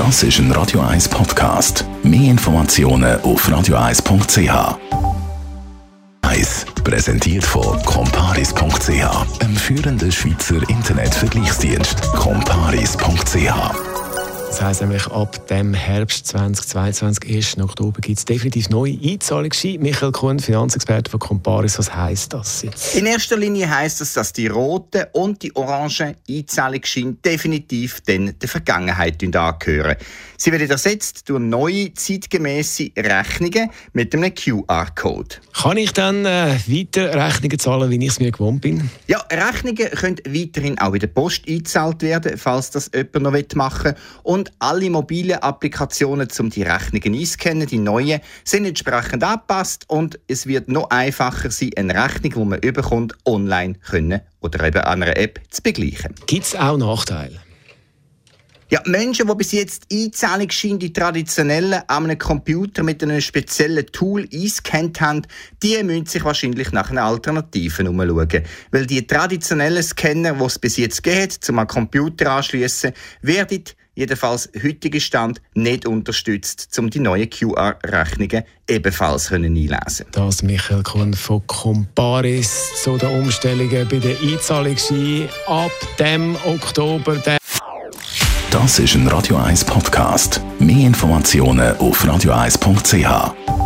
Das ist ein Radio 1 Podcast. Mehr Informationen auf radio1.ch. 1 präsentiert von comparis.ch, einem führenden Schweizer Internetvergleichsdienst. comparis.ch das heisst nämlich, ab dem Herbst 2022, 1. Oktober, gibt es definitiv neue Einzahlungsscheine. Michael Kuhn, Finanzexperte von Comparis, was heisst das jetzt? In erster Linie heisst es, dass die roten und die orangen Einzahlungsscheine definitiv dann der Vergangenheit angehören. Sie werden ersetzt durch neue, zeitgemäße Rechnungen mit einem QR-Code. Kann ich dann äh, weiter Rechnungen zahlen, wie ich es mir gewohnt bin? Ja, Rechnungen können weiterhin auch in der Post eingezahlt werden, falls das jemand noch machen will. Und alle mobilen Applikationen, um die Rechnungen einzuscannen, die neuen, sind entsprechend angepasst und es wird noch einfacher sein, eine Rechnung, die man überkommt, online können oder eben an einer App zu begleichen. Gibt es auch Nachteile? Ja, Menschen, die bis jetzt Einzahlungsscheine, die traditionellen, an einem Computer mit einem speziellen Tool eingescannt haben, die müssen sich wahrscheinlich nach einer Alternative umschauen. Weil die traditionellen Scanner, die es bis jetzt geht, zum Computer anschließen, werden jedenfalls heutige Stand nicht unterstützt, um die neuen QR-Rechnungen ebenfalls einlesen Das Michael Kuhn von Comparis zu den Umstellungen bei den Einzahlungsscheinen ab dem Oktober. Das ist ein Radio 1 Podcast. Mehr Informationen auf radio1.ch.